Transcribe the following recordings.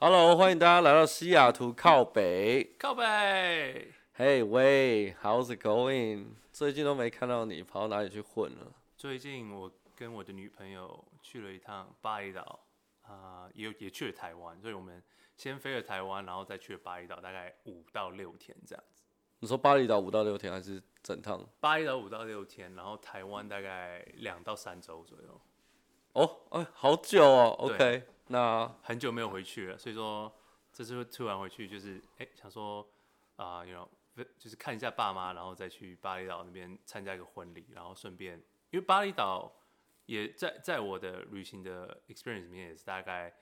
Go，Hello，欢迎大家来到西雅图靠北。靠北。Hey，喂，How's it going？最近都没看到你，跑到哪里去混了？最近我跟我的女朋友去了一趟巴厘岛，啊、呃，也也去了台湾，所以我们先飞了台湾，然后再去了巴厘岛，大概五到六天这样子。你说巴厘岛五到六天还是整趟？巴厘岛五到六天，然后台湾大概两到三周左右。哦，哎，好久哦。OK，那很久没有回去了，所以说这次突然回去，就是哎，想说啊，有、呃，就是看一下爸妈，然后再去巴厘岛那边参加一个婚礼，然后顺便，因为巴厘岛也在在我的旅行的 experience 里面也是大概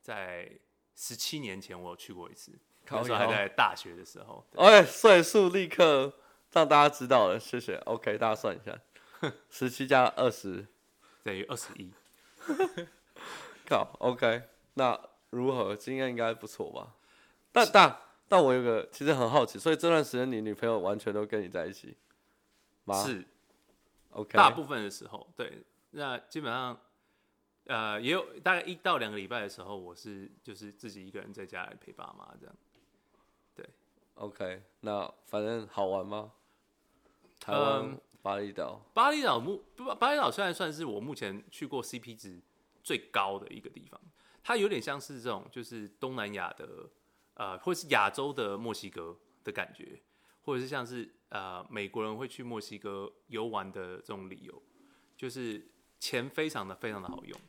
在十七年前我有去过一次，那时候还在大学的时候。哎，岁数立刻让大家知道了，谢谢。OK，大家算一下，十七加二十等于二十一。靠，OK，那如何？经验应该不错吧？但但但我有个其实很好奇，所以这段时间你女朋友完全都跟你在一起吗？是，OK，大部分的时候，对，那基本上，呃，也有大概一到两个礼拜的时候，我是就是自己一个人在家里陪爸妈这样。对，OK，那反正好玩吗？台湾。嗯巴厘岛，巴厘岛目巴厘岛虽然算是我目前去过 CP 值最高的一个地方，它有点像是这种就是东南亚的呃，或是亚洲的墨西哥的感觉，或者是像是呃美国人会去墨西哥游玩的这种理由，就是钱非常的非常的好用。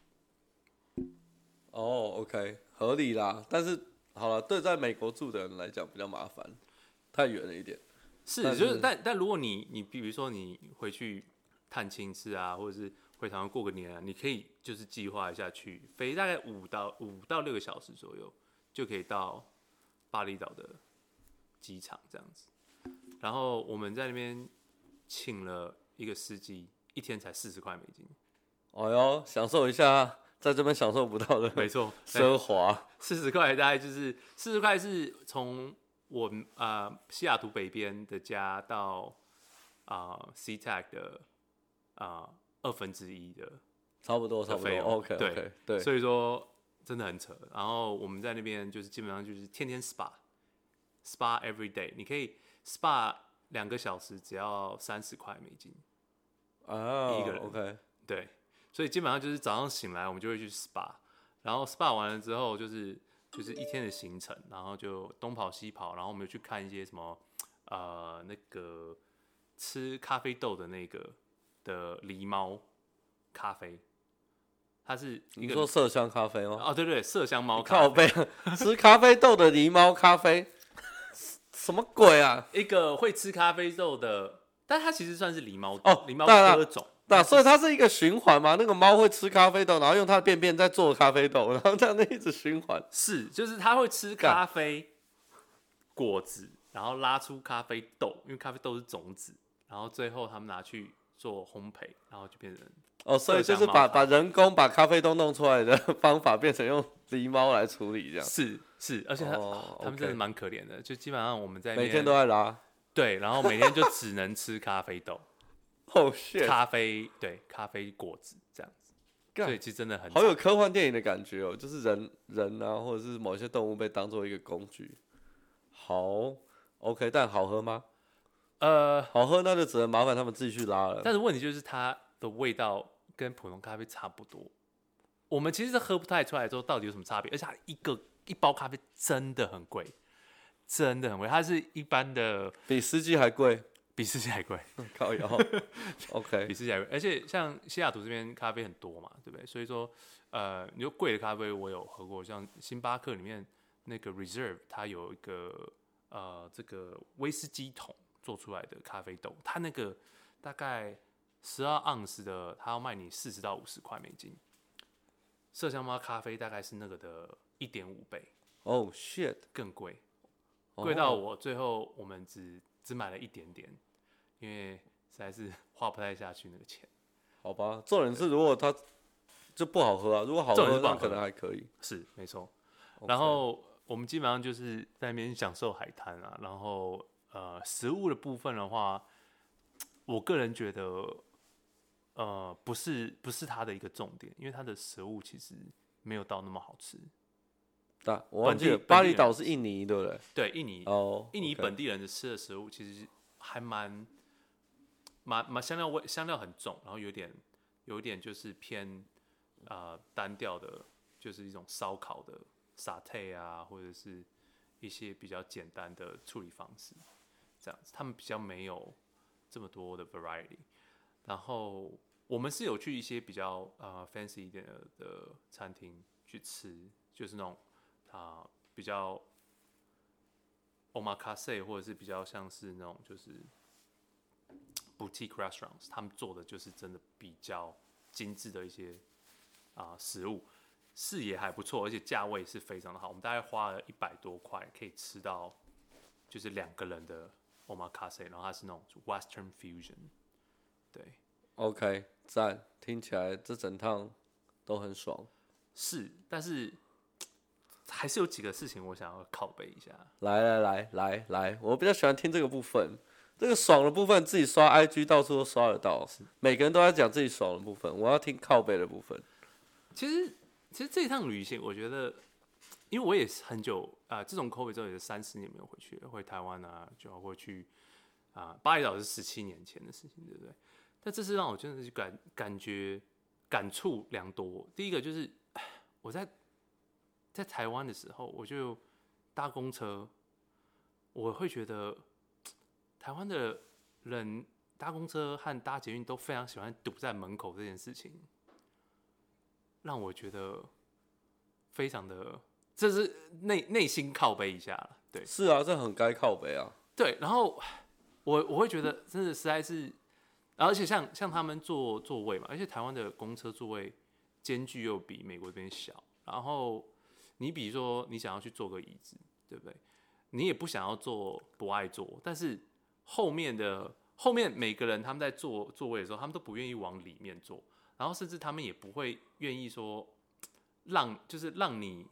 哦，OK，合理啦。但是好了，对在美国住的人来讲比较麻烦，太远了一点。是，就是，但但如果你你比如说你回去探亲次啊，或者是回台湾过个年啊，你可以就是计划一下去飞大概五到五到六个小时左右，就可以到巴厘岛的机场这样子。然后我们在那边请了一个司机，一天才四十块美金。哎呦，享受一下在这边享受不到的，没错，奢华。四十块大概就是四十块是从。我啊、呃，西雅图北边的家到啊、呃、SeaTac 的啊、呃、二分之一的，差不多，差不多。OK，对 okay, 对，所以说真的很扯。然后我们在那边就是基本上就是天天 SPA，SPA every day，你可以 SPA 两个小时只要三十块美金啊，oh, 一个人。OK，对，所以基本上就是早上醒来我们就会去 SPA，然后 SPA 完了之后就是。就是一天的行程，然后就东跑西跑，然后我们又去看一些什么，呃，那个吃咖啡豆的那个的狸猫咖啡，它是一个你说麝香咖啡吗？哦，对对，麝香猫咖啡。吃咖啡豆的狸猫咖啡，什么鬼啊？一个会吃咖啡豆的，但它其实算是狸猫哦，狸猫科种。那所以它是一个循环嘛？那个猫会吃咖啡豆，然后用它的便便在做咖啡豆，然后这样子一直循环。是，就是它会吃咖啡果子，然后拉出咖啡豆，因为咖啡豆是种子，然后最后他们拿去做烘焙，然后就变成哦，所以就是把把人工把咖啡豆弄出来的方法变成用狸猫来处理这样。是是，而且他、哦哦、他们真的蛮可怜的，就基本上我们在每天都在拉，对，然后每天就只能吃咖啡豆。Oh. 咖啡对咖啡果子这样子，所以其实真的很好有科幻电影的感觉哦，就是人人啊，或者是某些动物被当做一个工具。好，OK，但好喝吗？呃，好喝那就只能麻烦他们自己去拉了。但是问题就是它的味道跟普通咖啡差不多，我们其实是喝不太出来之后到底有什么差别，而且它一个一包咖啡真的很贵，真的很贵，它是一般的比司机还贵。比世界还贵，靠腰，OK，比世界还贵，而且像西雅图这边咖啡很多嘛，对不对？所以说，呃，你说贵的咖啡我有喝过，像星巴克里面那个 Reserve，它有一个呃这个威士忌桶做出来的咖啡豆，它那个大概十二盎司的，它要卖你四十到五十块美金。麝香猫咖啡大概是那个的一点五倍，哦、oh, shit，更贵，贵到我最后我们只只买了一点点。因为实在是 花不太下去那个钱，好吧。重点是如果它就不好喝啊，如果好喝那可能还可以。是没错。然后我们基本上就是在那边享受海滩啊。然后呃，食物的部分的话，我个人觉得呃不是不是它的一个重点，因为它的食物其实没有到那么好吃。但，我忘记了，巴厘岛是印尼，对不对？对，印尼。哦，印尼本地人的吃的食物其实还蛮蛮蛮香料味，香料很重，然后有点有点就是偏呃单调的，就是一种烧烤的沙特啊，或者是一些比较简单的处理方式，这样子，他们比较没有这么多的 variety。然后我们是有去一些比较呃 fancy 一点的的餐厅去吃，就是那种。啊，比较 omakase 或者是比较像是那种就是 boutique restaurants，他们做的就是真的比较精致的一些啊食物，视野还不错，而且价位是非常的好。我们大概花了一百多块可以吃到就是两个人的 omakase，然后它是那种 western fusion。对，OK，赞，听起来这整趟都很爽。是，但是。还是有几个事情我想要拷贝一下。来来来来来，我比较喜欢听这个部分，这个爽的部分自己刷 IG 到处都刷得到，每个人都在讲自己爽的部分，我要听靠背的部分。其实其实这一趟旅行，我觉得，因为我也是很久啊、呃，自从 COVID 之后也是三四年没有回去了，回台湾啊，就要回去啊、呃，巴厘岛是十七年前的事情，对不对？但这次让我真的是感感觉感触良多。第一个就是 我在。在台湾的时候，我就搭公车，我会觉得台湾的人搭公车和搭捷运都非常喜欢堵在门口这件事情，让我觉得非常的，这是内内心靠背一下了。对，是啊，这很该靠背啊。对，然后我我会觉得真的实在是，而且像像他们坐座位嘛，而且台湾的公车座位间距又比美国这边小，然后。你比如说，你想要去坐个椅子，对不对？你也不想要坐，不爱坐，但是后面的后面每个人他们在坐座位的时候，他们都不愿意往里面坐，然后甚至他们也不会愿意说让，就是让你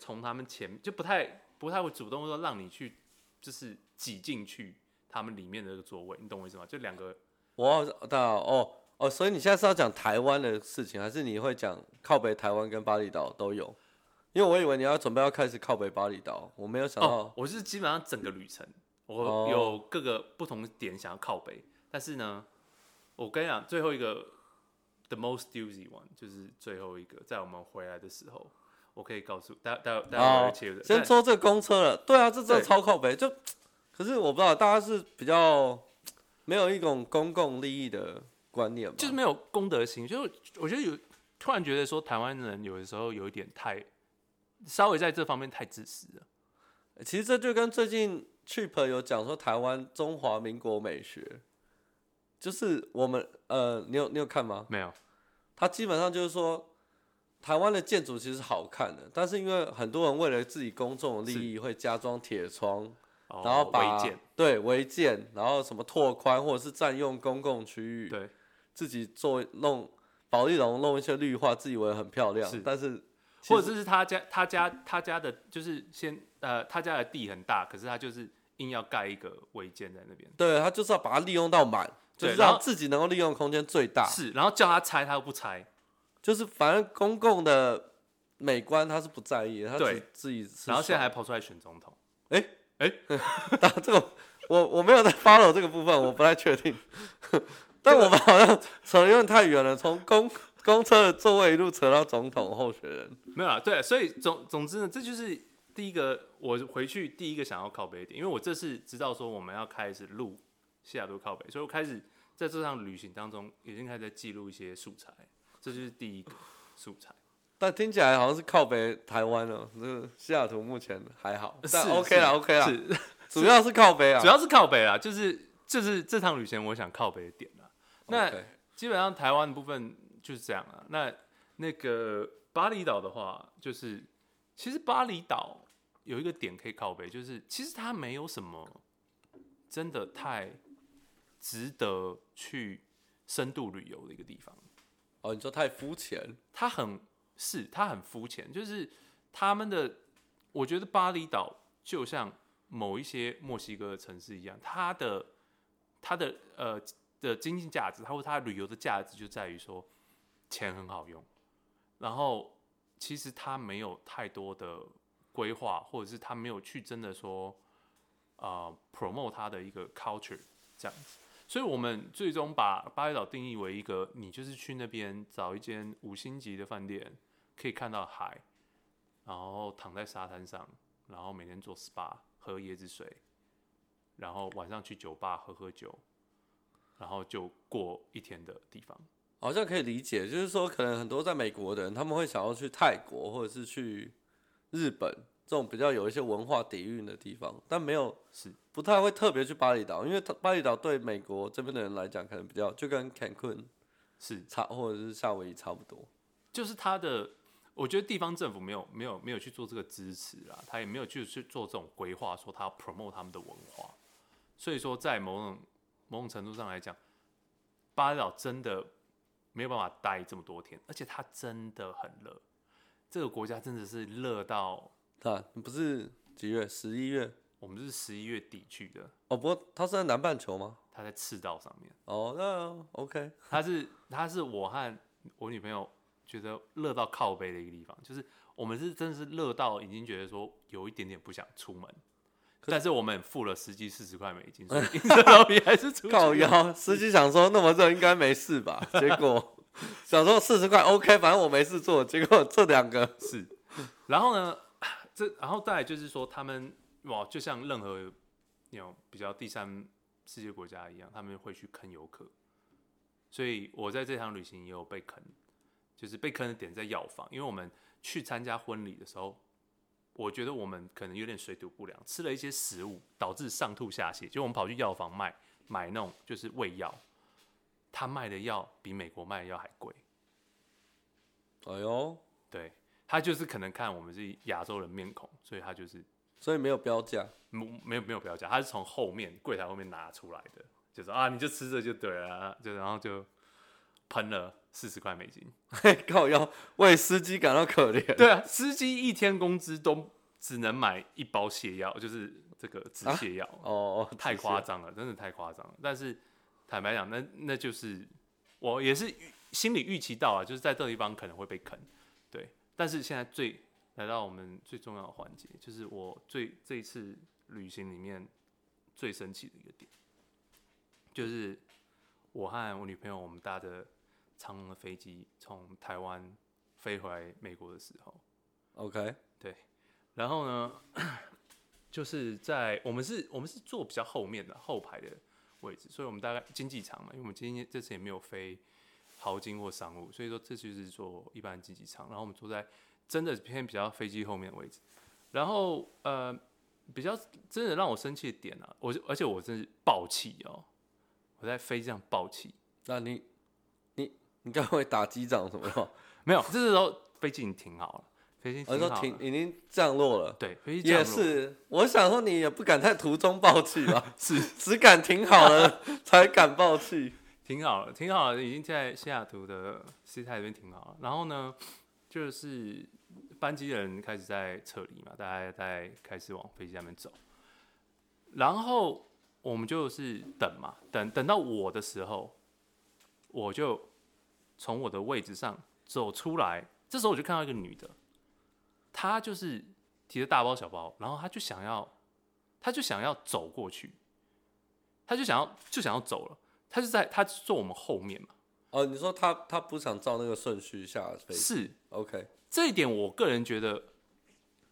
从他们前就不太不太会主动说让你去，就是挤进去他们里面的这个座位，你懂我意思吗？就两个，我到哦哦，所以你现在是要讲台湾的事情，还是你会讲靠北台湾跟巴厘岛都有？因为我以为你要准备要开始靠北巴厘岛，我没有想到。哦，我是基本上整个旅程，我有各个不同点想要靠北，但是呢，我跟你讲，最后一个 the most juicy one 就是最后一个，在我们回来的时候，我可以告诉大家，待会待会会切的。先说这个公车了，对啊，这真的超靠北，就可是我不知道大家是比较没有一种公共利益的观念吧，就是没有公德心，就我觉得有突然觉得说台湾人有的时候有一点太。稍微在这方面太自私了。其实这就跟最近 Chip 有讲说台湾中华民国美学，就是我们呃，你有你有看吗？没有。他基本上就是说，台湾的建筑其实好看的，但是因为很多人为了自己公众的利益，会加装铁窗，然后把对违建，然后什么拓宽或者是占用公共区域，对，自己做弄保利龙弄一些绿化，自以为很漂亮，但是。或者是他家他家他家的，就是先呃，他家的地很大，可是他就是硬要盖一个违建在那边。对，他就是要把它利用到满，就是让自己能够利用空间最大。是，然后叫他拆，他又不拆，就是反正公共的美观他是不在意的，他自己自己。然后现在还跑出来选总统。哎哎，打 这个我我没有在 follow 这个部分，我不太确定。但我们好像扯得有点太远了，从公。公车的座位一路扯到总统候选人，没有啊？对，所以总总之呢，这就是第一个我回去第一个想要靠北点，因为我这次知道说我们要开始录西雅图靠北，所以我开始在这趟旅行当中已经开始在记录一些素材，这就是第一个素材。但听起来好像是靠北台湾哦，这个西雅图目前还好，但 OK 啦，OK 啦，是主要是靠北啊，主要是靠北啊，就是就是这趟旅行我想靠北的点啊。那基本上台湾的部分。就是这样啊。那那个巴厘岛的话，就是其实巴厘岛有一个点可以靠背，就是其实它没有什么真的太值得去深度旅游的一个地方。哦，你说太肤浅？它很是，它很肤浅。就是他们的，我觉得巴厘岛就像某一些墨西哥的城市一样，它的它的呃的经济价值，它或它旅游的价值就在于说。钱很好用，然后其实他没有太多的规划，或者是他没有去真的说，呃，promote 他的一个 culture 这样子。所以，我们最终把巴厘岛定义为一个，你就是去那边找一间五星级的饭店，可以看到海，然后躺在沙滩上，然后每天做 SPA，喝椰子水，然后晚上去酒吧喝喝酒，然后就过一天的地方。好像可以理解，就是说，可能很多在美国的人，他们会想要去泰国或者是去日本这种比较有一些文化底蕴的地方，但没有是不太会特别去巴厘岛，因为巴厘岛对美国这边的人来讲，可能比较就跟 Cancun 是差，或者是夏威夷差不多。就是他的，我觉得地方政府没有没有没有去做这个支持啊，他也没有去去做这种规划，说他要 promote 他们的文化。所以说，在某种某种程度上来讲，巴厘岛真的。没有办法待这么多天，而且它真的很热。这个国家真的是热到，啊不是几月？十一月？我们是十一月底去的。哦，不过它是在南半球吗？它在赤道上面。哦，那 OK。它是它是我和我女朋友觉得热到靠背的一个地方，就是我们是真的是热到已经觉得说有一点点不想出门。但是我们付了司机四十块美金，所以 老皮还是出靠腰。司机想说那么热应该没事吧？结果想说四十块 OK，反正我没事做。结果这两个是，然后呢，这然后再来就是说他们哇，就像任何那种比较第三世界国家一样，他们会去坑游客。所以我在这场旅行也有被坑，就是被坑的点在药房，因为我们去参加婚礼的时候。我觉得我们可能有点水土不良，吃了一些食物导致上吐下泻，就我们跑去药房卖买那种就是胃药，他卖的药比美国卖的药还贵。哎呦，对，他就是可能看我们是亚洲人面孔，所以他就是，所以没有标价，没没有没有标价，他是从后面柜台后面拿出来的，就是啊，你就吃着就对了，就然后就喷了。四十块美金，靠腰为司机感到可怜。对啊，司机一天工资都只能买一包泻药，就是这个止泻药。哦，太夸张了，真的太夸张了。但是坦白讲，那那就是我也是心里预期到啊，就是在这个地方可能会被坑。对，但是现在最来到我们最重要的环节，就是我最这一次旅行里面最生气的一个点，就是我和我女朋友我们搭的。长龙的飞机从台湾飞回来美国的时候，OK，对，然后呢，就是在我们是我们是坐比较后面的后排的位置，所以我们大概经济舱嘛，因为我们今天这次也没有飞豪金或商务，所以说这次就是坐一般经济舱，然后我们坐在真的偏比较飞机后面的位置，然后呃，比较真的让我生气的点啊，我而且我真是爆气哦，我在飞机上爆气，那你？你该会打机长什么的？没有，这时候飞机已经停好了，飞机停好了，停已经降落了。对，飞机。也是，我想说你也不敢在途中爆气吧？是，只敢停好了 才敢爆气。停好了，停好了，已经在西雅图的西太那边停好了。然后呢，就是班机的人开始在撤离嘛，大家在开始往飞机那边走。然后我们就是等嘛，等等到我的时候，我就。从我的位置上走出来，这时候我就看到一个女的，她就是提着大包小包，然后她就想要，她就想要走过去，她就想要就想要走了，她就在她坐我们后面嘛。哦，你说她她不想照那个顺序下飞？是，OK。这一点我个人觉得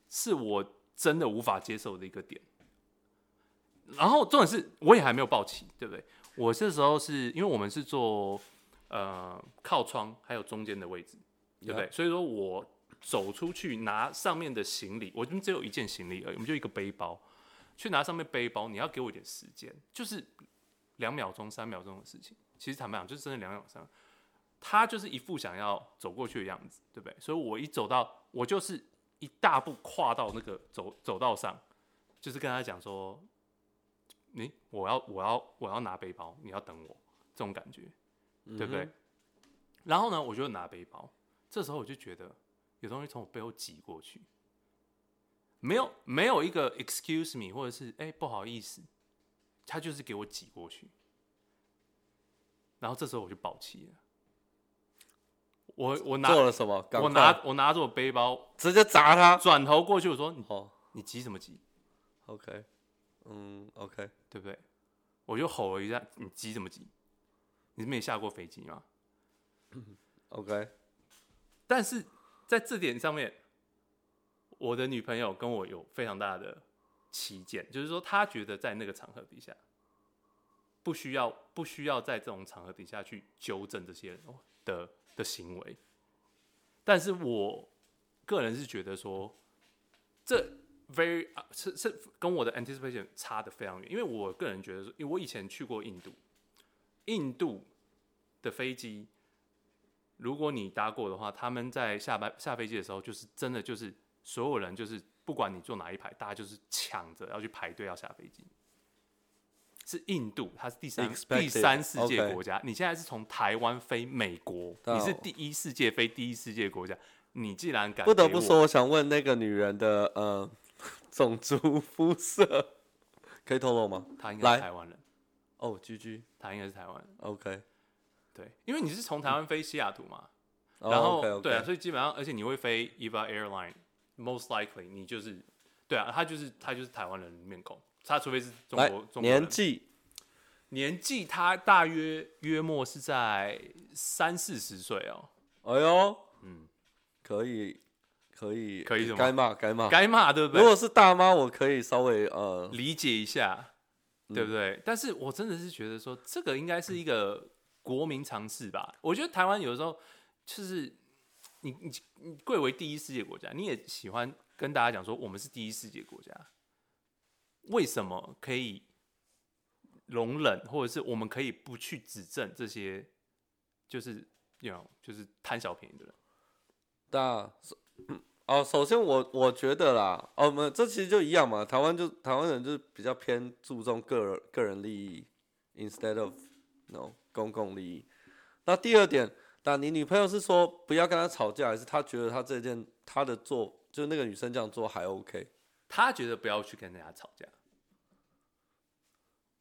是我真的无法接受的一个点。然后重点是我也还没有抱起，对不对？我这时候是因为我们是坐。呃，靠窗还有中间的位置，对不对.所以说我走出去拿上面的行李，我们只有一件行李而已，我们就一个背包，去拿上面背包，你要给我一点时间，就是两秒钟、三秒钟的事情。其实坦白讲，就是真的两秒钟。他就是一副想要走过去的样子，对不对？所以我一走到，我就是一大步跨到那个走走道上，就是跟他讲说：“你，我要，我要，我要拿背包，你要等我。”这种感觉。对不对？嗯、然后呢，我就拿背包。这时候我就觉得有东西从我背后挤过去，没有没有一个 excuse me 或者是哎不好意思，他就是给我挤过去。然后这时候我就爆气了。我我拿做了什么？我拿我拿着我背包，直接砸他，转头过去，我说：“哦，你急什么急？”OK，嗯，OK，对不对？我就吼了一下：“你急什么急？你是没下过飞机吗？”OK，但是在这点上面，我的女朋友跟我有非常大的起见，就是说她觉得在那个场合底下，不需要不需要在这种场合底下去纠正这些人的的行为，但是我个人是觉得说，这 very 是是跟我的 anticipation 差的非常远，因为我个人觉得说，因为我以前去过印度，印度的飞机，如果你搭过的话，他们在下班下飞机的时候，就是真的就是所有人就是不管你坐哪一排，大家就是抢着要去排队要下飞机。是印度，它是第三第三世界国家。你现在是从台湾飞美国，oh. 你是第一世界飞第一世界国家。你既然敢，不得不说，我想问那个女人的呃种族肤色，可以透露吗？她应该是台湾人。哦居居她应该是台湾人。OK，对，因为你是从台湾飞西雅图嘛，嗯、然后、oh, okay, okay. 对啊，所以基本上，而且你会飞 EVA Airline，most likely 你就是对啊，他就是他就是台湾人面孔。他除非是中国，中国年纪，年纪他大约约莫是在三四十岁哦。哎呦，嗯，可以，可以，可以什么？该骂该骂该骂，对不对？如果是大妈，我可以稍微呃理解一下，对不对？嗯、但是我真的是觉得说，这个应该是一个国民常识吧。我觉得台湾有的时候就是你你你贵为第一世界国家，你也喜欢跟大家讲说，我们是第一世界国家。为什么可以容忍，或者是我们可以不去指正这些，就是，you know，就是贪小便宜的人？对啊，哦，首先我我觉得啦，哦，我们这其实就一样嘛，台湾就台湾人就是比较偏注重个人个人利益，instead of no 公共利益。那第二点，那你女朋友是说不要跟他吵架，还是他觉得他这件他的做，就是那个女生这样做还 OK？他觉得不要去跟人家吵架。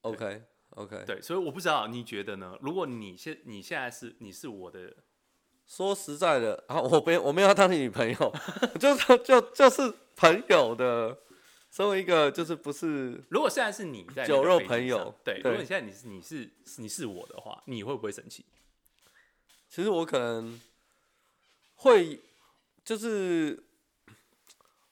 OK OK，对，所以我不知道你觉得呢？如果你现你现在是你是我的，说实在的啊，我没我没有要当你女朋友，就是就就是朋友的，身为一个就是不是。如果现在是你在酒肉朋友，对，对如果你现在你是你是你是我的话，你会不会生气？其实我可能会，就是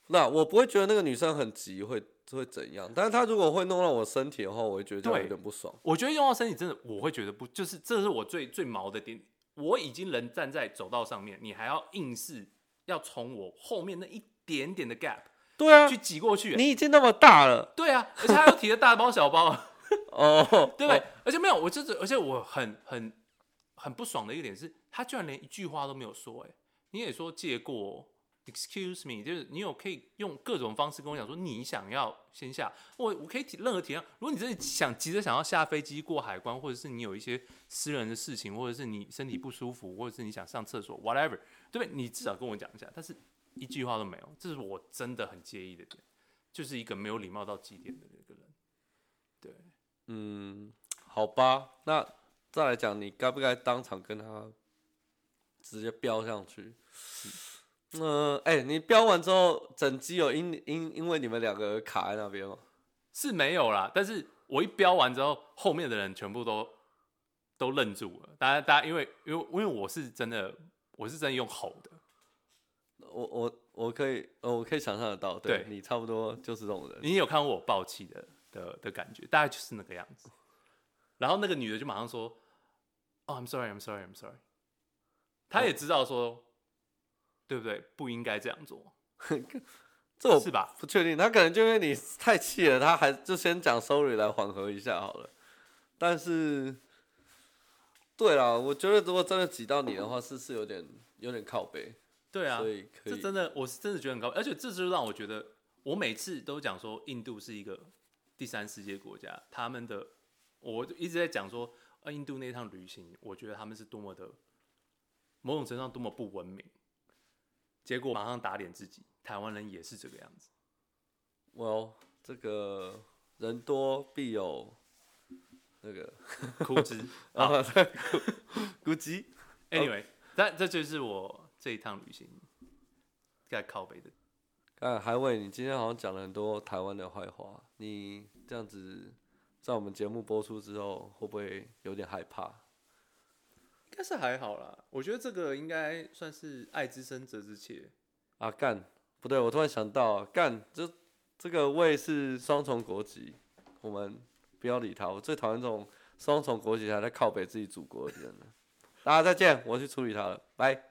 那我不会觉得那个女生很急会。会怎样？但是她如果会弄到我身体的话，我会觉得有点不爽。我觉得用到身体真的，我会觉得不，就是这是我最最毛的点。我已经人站在走道上面，你还要硬是要从我后面那一点点的 gap，对啊，去挤过去。你已经那么大了，对啊，而且还要提着大包小包，哦，对不对？而且没有，我就是，而且我很很很不爽的一个点是，他居然连一句话都没有说。哎，你也说借过。Excuse me，就是你有可以用各种方式跟我讲说你想要先下，我我可以提任何提案。如果你真的想急着想要下飞机过海关，或者是你有一些私人的事情，或者是你身体不舒服，或者是你想上厕所，whatever，对不对？你至少跟我讲一下。但是一句话都没有，这是我真的很介意的点，就是一个没有礼貌到极点的那个人。对，嗯，好吧，那再来讲，你该不该当场跟他直接飙上去？嗯，哎、欸，你飙完之后，整机有因因因为你们两个卡在那边吗？是没有啦，但是我一飙完之后，后面的人全部都都愣住了。大家大家因为因为因为我是真的，我是真的用吼的。我我我可以，我可以想象得到，对，对你差不多就是这种人。你有看过我爆气的的的感觉，大概就是那个样子。然后那个女的就马上说：“哦、oh,，I'm sorry, I'm sorry, I'm sorry。”她也知道说。对不对？不应该这样做，这我是吧？不确定，他可能就因为你太气了，他还就先讲 sorry 来缓和一下好了。但是，对啦，我觉得如果真的挤到你的话，是是有点有点靠北。对啊，所以可以这真的我是真的觉得很高，而且这就让我觉得，我每次都讲说印度是一个第三世界国家，他们的我一直在讲说，啊，印度那趟旅行，我觉得他们是多么的某种程度上多么不文明。结果马上打脸自己，台湾人也是这个样子。Well，这个人多必有那个枯枝 啊，枯枝。Anyway，但这就是我这一趟旅行该靠北的。哎，海伟，你今天好像讲了很多台湾的坏话，你这样子在我们节目播出之后，会不会有点害怕？应该是还好啦，我觉得这个应该算是爱之深责之切。啊干，不对，我突然想到，干，这这个魏是双重国籍，我们不要理他。我最讨厌这种双重国籍还在靠北自己祖国的人了。大家再见，我去处理他了，拜。